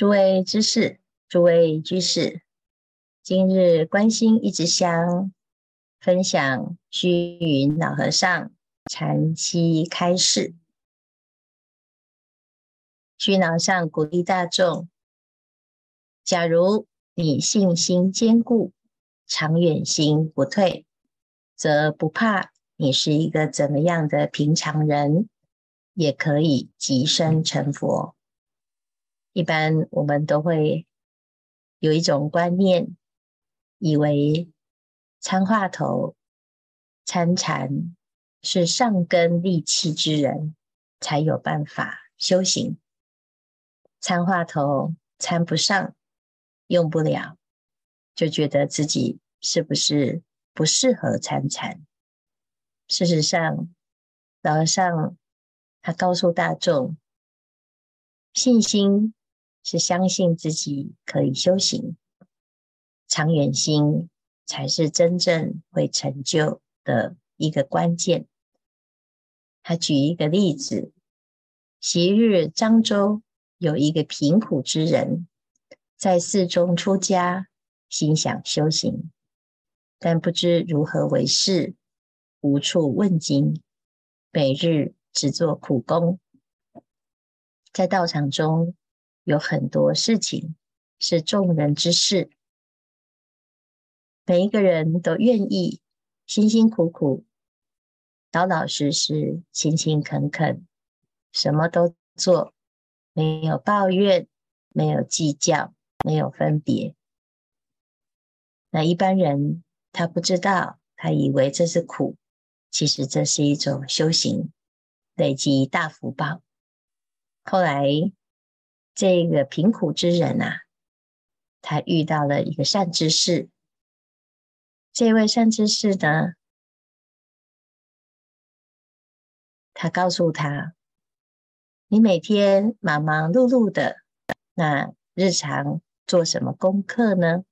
诸位知识，诸位居士，今日观心一支香，分享虚云老和尚禅七开示。虚云老和尚鼓励大众：假如你信心坚固，长远心不退，则不怕你是一个怎么样的平常人，也可以即生成佛。一般我们都会有一种观念，以为参话头、参禅是上根利器之人才有办法修行，参话头参不上，用不了，就觉得自己是不是不适合参禅？事实上，老和尚他告诉大众，信心。是相信自己可以修行，长远心才是真正会成就的一个关键。他举一个例子：昔日漳州有一个贫苦之人，在寺中出家，心想修行，但不知如何为事，无处问津，每日只做苦工，在道场中。有很多事情是众人之事，每一个人都愿意辛辛苦苦、老老实实、勤勤恳恳，什么都做，没有抱怨，没有计较，没有分别。那一般人他不知道，他以为这是苦，其实这是一种修行，累积大福报。后来。这个贫苦之人啊，他遇到了一个善知识。这位善知识呢，他告诉他：“你每天忙忙碌碌的，那日常做什么功课呢？”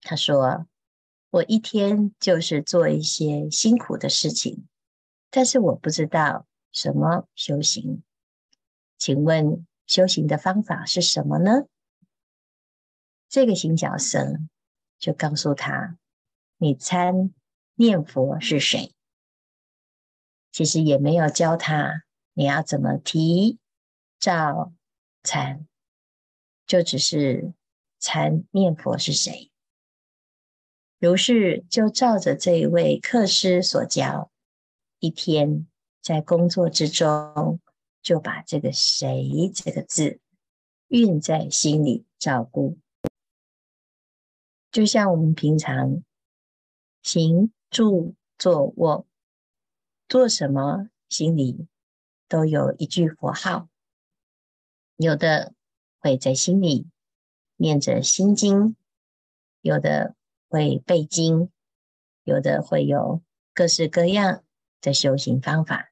他说：“我一天就是做一些辛苦的事情，但是我不知道什么修行，请问。”修行的方法是什么呢？这个行脚僧就告诉他：“你参念佛是谁？”其实也没有教他你要怎么提、照、参，就只是参念佛是谁。如是就照着这一位客师所教，一天在工作之中。就把这个“谁”这个字运在心里照顾，就像我们平常行住坐卧做什么，心里都有一句佛号，有的会在心里念着心经，有的会背经，有的会有各式各样的修行方法。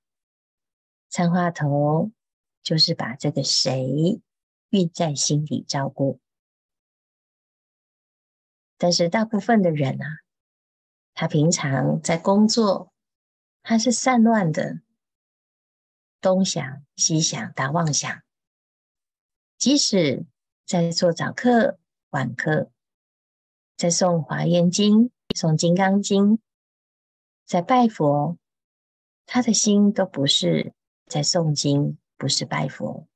参话头就是把这个谁运在心底照顾，但是大部分的人啊，他平常在工作，他是散乱的，东想西想，打妄想。即使在做早课、晚课，在诵华严经、诵金刚经，在拜佛，他的心都不是。在诵经不是拜佛，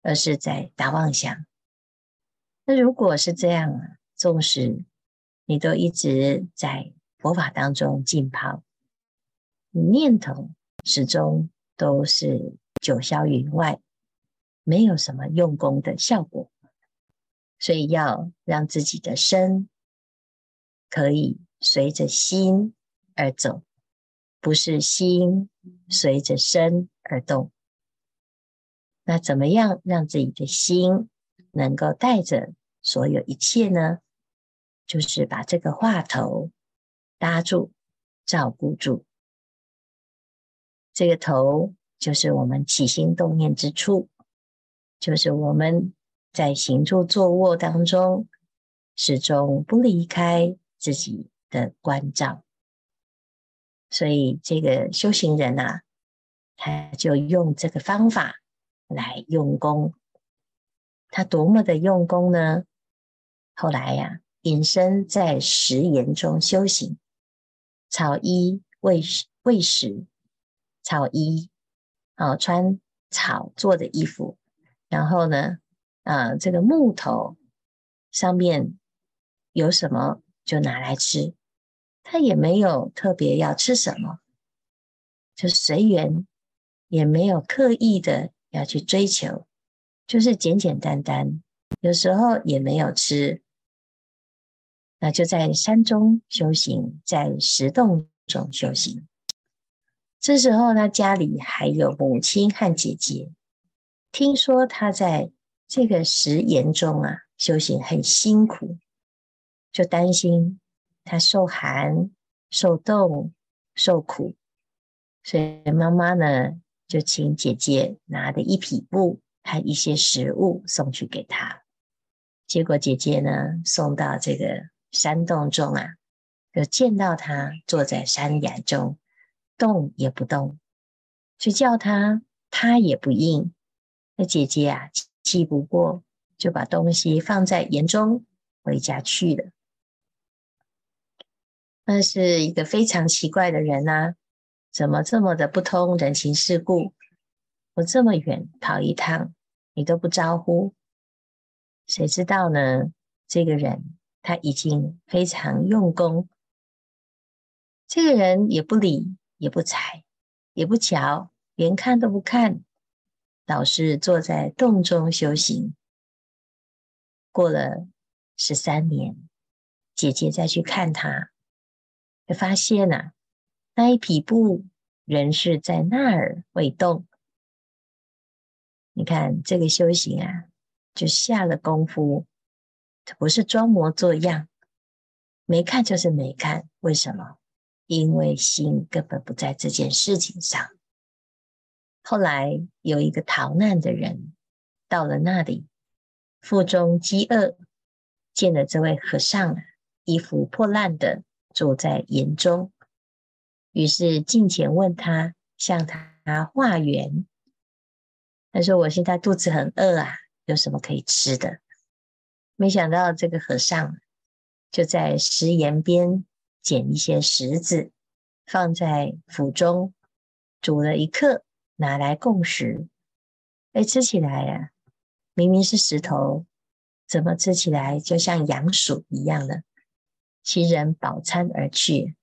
而是在打妄想。那如果是这样啊，纵使你都一直在佛法当中浸泡，你念头始终都是九霄云外，没有什么用功的效果。所以要让自己的身可以随着心而走，不是心随着身而动，那怎么样让自己的心能够带着所有一切呢？就是把这个话头搭住、照顾住。这个头就是我们起心动念之处，就是我们在行住坐卧当中始终不离开自己的关照。所以，这个修行人啊。他就用这个方法来用功，他多么的用功呢？后来呀、隐身在食盐中修行，草衣喂食喂食，草衣啊，穿草做的衣服，然后呢，啊，这个木头上面有什么就拿来吃，他也没有特别要吃什么，就随缘，也没有刻意的要去追求。就是简简单单，有时候也没有吃，那就在山中修行，在石洞中修行。这时候呢家里还有母亲和姐姐，听说他在这个石岩中啊修行很辛苦，就担心他受寒、受冻、受苦，所以妈妈呢就请姐姐拿着一匹布。还一些食物送去给他，结果姐姐呢送到这个山洞中啊，就见到他坐在山崖中，动也不动，去叫他，他也不应。那姐姐啊气不过，就把东西放在盐中回家去了。那是一个非常奇怪的人啊，怎么这么的不通人情世故？我这么远跑一趟，你都不招呼，谁知道呢？这个人他已经非常用功，这个人也不理，也不睬，也不瞧，连看都不看，老是坐在洞中修行。过了十三年，姐姐再去看他，就发现呐、那一匹布仍是在那儿未动。你看这个修行啊，就下了功夫，不是装模作样，没看就是没看。为什么？因为心根本不在这件事情上。后来有一个逃难的人到了那里，腹中饥饿，见了这位和尚，衣服破烂的坐在岩中，于是近前问他，向他化缘。他说：“我现在肚子很饿啊，有什么可以吃的？”没想到这个和尚就在食盐边捡一些石子，放在腹中煮了一刻，拿来供食。哎，吃起来呀、明明是石头，怎么吃起来就像羊薯一样呢？其人饱餐而去，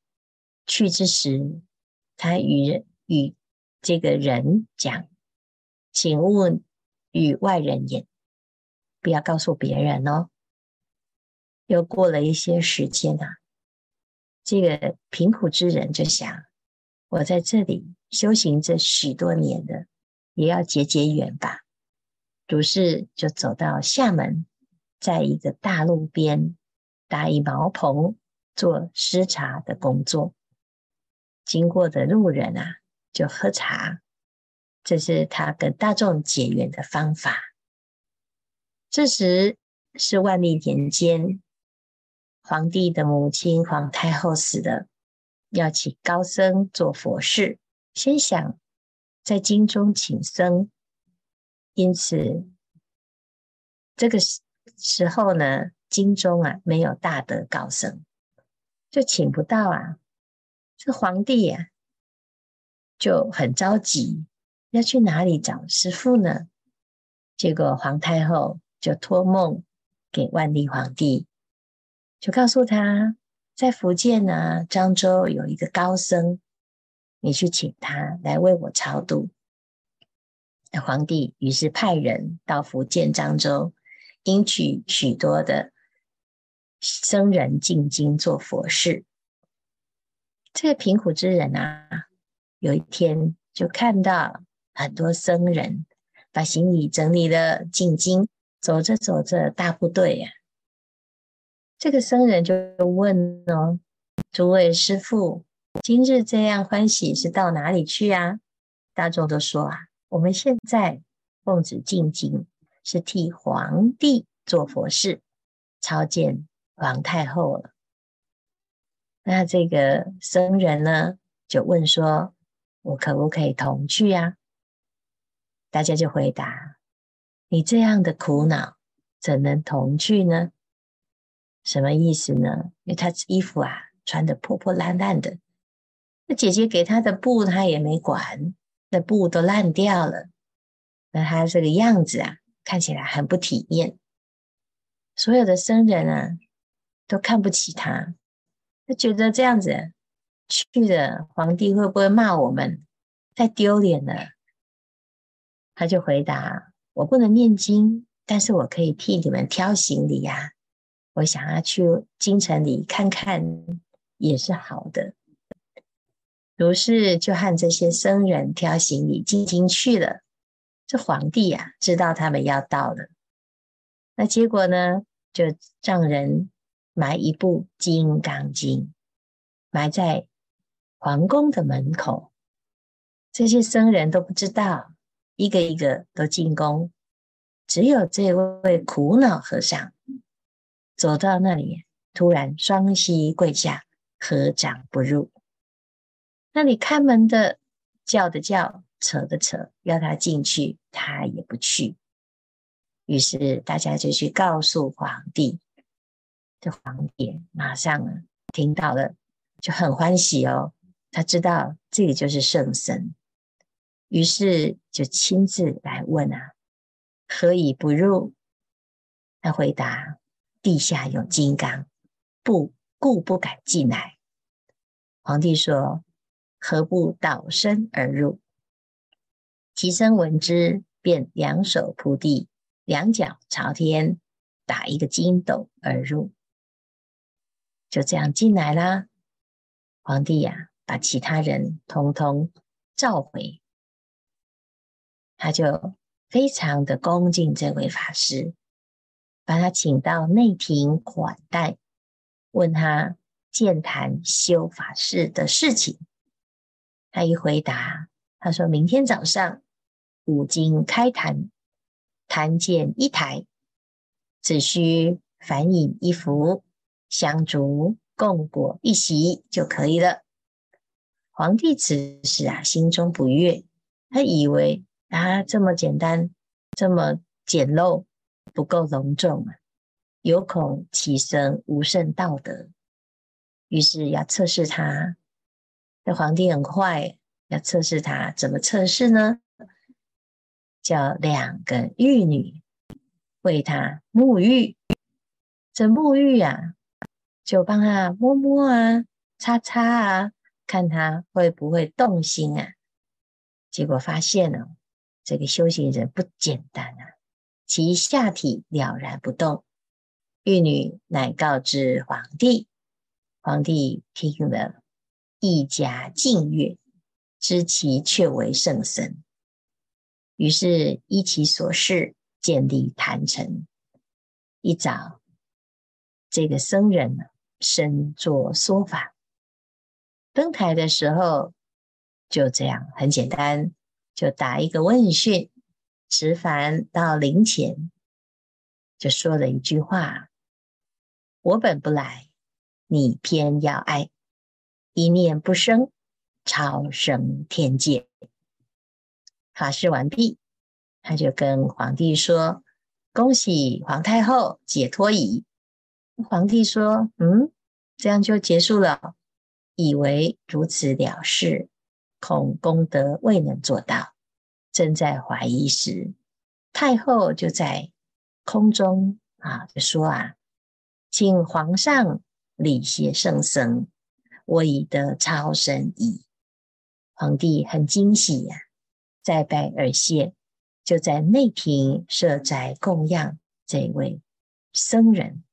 去之时，他与人与这个人讲。请勿与外人言，不要告诉别人哦。又过了一些时间啊，这个贫苦之人就想：我在这里修行这许多年的，也要结结缘吧。于是就走到厦门，在一个大路边搭一茅棚，做施茶的工作。经过的路人啊，就喝茶。这是他跟大众结缘的方法。这时是万历年间，皇帝的母亲皇太后死了，要请高僧做佛事，先想在京中请僧，因此这个时时候呢，京中啊没有大德高僧，就请不到啊。这皇帝呀、就很着急。要去哪里找师父呢？结果皇太后就托梦给万历皇帝，就告诉他，在福建呢、啊，漳州有一个高僧，你去请他来为我超度。那皇帝于是派人到福建漳州，迎娶许多的僧人进京做佛事。这个贫苦之人啊，有一天就看到。很多僧人把行李整理了进京，走着走着大部队呀、啊。这个僧人就问哦：“诸位师父，今日这样欢喜是到哪里去啊？”大众都说：“啊，我们现在奉旨进京，是替皇帝做佛事，朝见皇太后了。”那这个僧人呢，就问说：“我可不可以同去呀、？”大家就回答：“你这样的苦恼，怎能同去呢？什么意思呢？因为他衣服啊穿得破破烂烂的，那姐姐给他的布他也没管，那布都烂掉了，那他这个样子啊看起来很不体面，所有的僧人啊都看不起他，他觉得这样子去了，皇帝会不会骂我们？太丢脸了。他就回答：“我不能念经，但是我可以替你们挑行李呀。我想要去京城里看看，也是好的。”如是就和这些僧人挑行李进京去了。这皇帝呀，知道他们要到了，那结果呢，就让人埋一部《金刚经》，埋在皇宫的门口。这些僧人都不知道。一个一个都进宫，只有这位苦恼和尚走到那里，突然双膝跪下，合掌不入。那里看门的叫的叫，扯的扯，要他进去，他也不去。于是大家就去告诉皇帝，这皇帝马上听到了，就很欢喜哦，他知道这个就是圣僧。于是就亲自来问啊，何以不入？他回答：地下有金刚，不故不敢进来。皇帝说：何不倒身而入？其身闻之，便两手铺地，两脚朝天，打一个筋斗而入。就这样进来啦。皇帝呀、把其他人通通召回。他就非常的恭敬这位法师，把他请到内廷款待，问他见谈修法事的事情。他一回答，他说明天早上五经开坛，坛见一台，只需梵饮一服，香烛供果一席就可以了。皇帝此时啊，心中不悦，他以为。啊，这么简单，这么简陋，不够隆重啊！有恐其身无甚道德，于是要测试他。这皇帝很坏，要测试他，怎么测试呢？叫两个玉女为他沐浴，这沐浴啊，就帮他摸摸啊，擦擦啊，看他会不会动心啊。结果发现了。这个修行人不简单啊！其下体了然不动。玉女乃告知皇帝，皇帝听了，一加敬悦，知其确为圣僧。于是依其所示，建立坛城。一早，这个僧人呢身作说法，登台的时候就这样，很简单。就答一个问讯，持凡到灵前，就说了一句话：“我本不来，你偏要爱，一念不生，超生天界。”法事完毕，他就跟皇帝说：“恭喜皇太后解脱矣。”皇帝说：“嗯，这样就结束了，以为如此了事。”恐功德未能做到，正在怀疑时，太后就在空中啊就说啊，请皇上礼谢圣僧，我已得超生矣。皇帝很惊喜呀、啊，再拜而谢，就在内廷设斋供养这位僧人。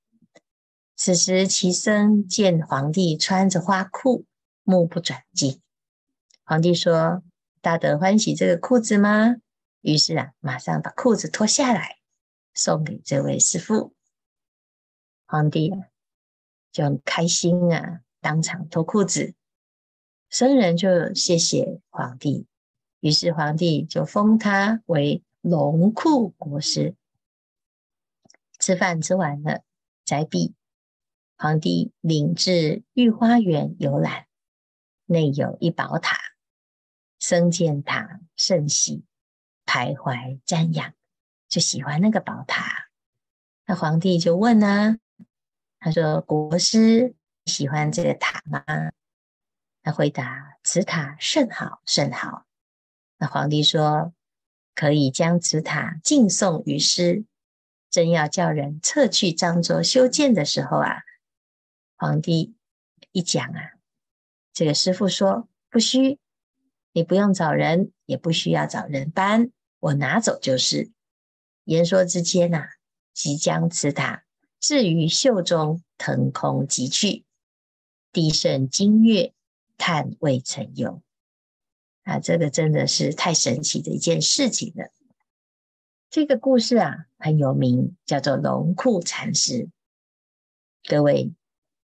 此时齐僧见皇帝穿着花裤，目不转睛。皇帝说：“大德欢喜这个裤子吗？”于是啊，马上把裤子脱下来，送给这位师父。皇帝啊，就很开心啊，当场脱裤子。僧人就谢谢皇帝，于是皇帝就封他为龙库国师。吃饭吃完了，斋毕，皇帝领至御花园游览，内有一宝塔。僧见塔甚喜，徘徊瞻仰，就喜欢那个宝塔。那皇帝就问啊，他说：“国师喜欢这个塔吗？”他回答：“此塔甚好，甚好。”那皇帝说：“可以将此塔敬送于师。”正要叫人撤去漳州修建的时候啊，皇帝一讲啊，这个师傅说：“不需，你不用找人，也不需要找人搬，我拿走就是。”言说之间呐、啊，即将此塔置于袖中，腾空即去。帝甚惊悦，叹未曾有。啊，这个真的是太神奇的一件事情了。这个故事啊很有名，叫做龙库禅师。各位，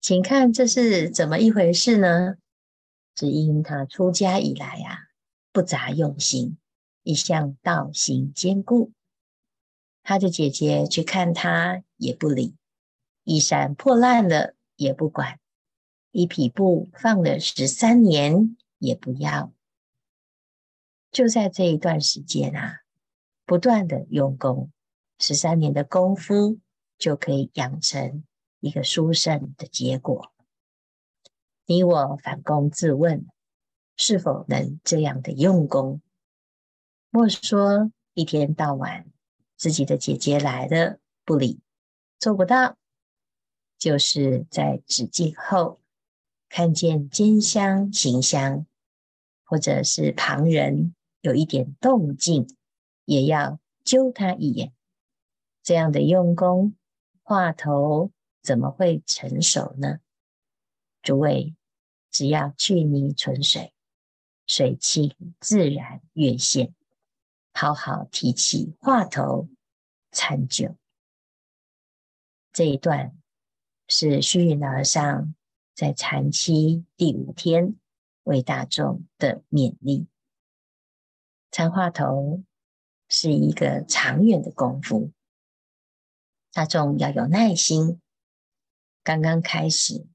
请看这是怎么一回事呢？只因他出家以来啊，不杂用心，一向道行坚固。他的姐姐去看他也不理，衣衫破烂了也不管，一匹布放了十三年也不要。就在这一段时间啊，不断的用功，十三年的功夫就可以养成一个殊胜的结果。你我反躬自问，是否能这样的用功？莫说一天到晚。自己的姐姐来了，不理，做不到，就是在止境后看见肩香行香，或者是旁人有一点动静，也要揪他一眼。这样的用功，话头怎么会成熟呢？诸位，只要去泥存水，水气自然越现。好好提起话头参究，这一段是虚云老和尚在禅期第五天为大众的勉励。参话头是一个长远的功夫，大众要有耐心。刚刚开始，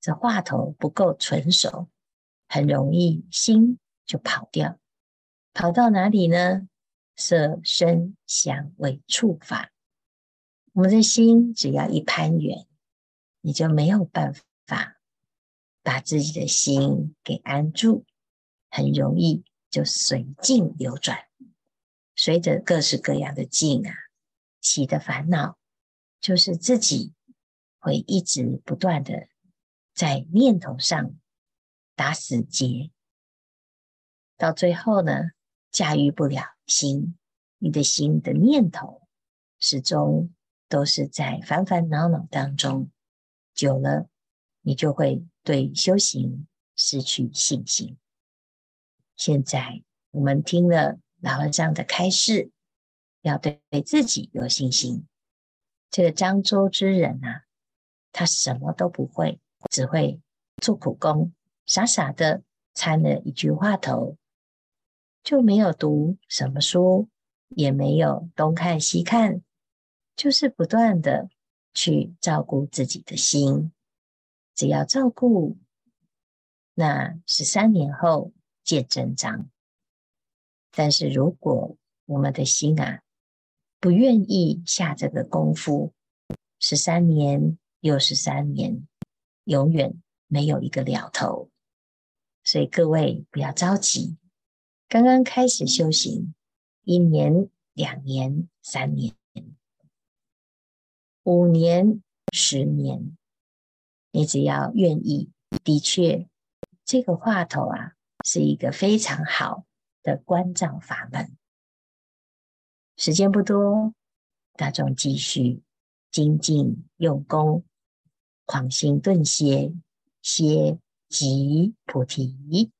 这话头不够纯熟，很容易心就跑掉，跑到哪里呢？色、声、香、味、触、法，我们的心只要一攀缘，你就没有办法把自己的心给安住，很容易就随境流转，随着各式各样的境啊起的烦恼，就是自己会一直不断的在念头上打死结，到最后呢，驾驭不了。心，你的心的念头始终都是在烦烦恼恼当中，久了，你就会对修行失去信心。现在我们听了老和尚的开示，要对自己有信心。这个漳州之人啊，他什么都不会，只会做苦工，傻傻的掺了一句话头。就没有读什么书，也没有东看西看，就是不断的去照顾自己的心。只要照顾，那十三年后见真章。但是如果我们的心啊，不愿意下这个功夫，十三年又十三年，永远没有一个了头。所以各位不要着急。刚刚开始修行，一年、两年、三年、五年、十年，你只要愿意，的确，这个话头啊，是一个非常好的关照法门。时间不多，大众继续精进用功，狂心顿歇，歇即菩提。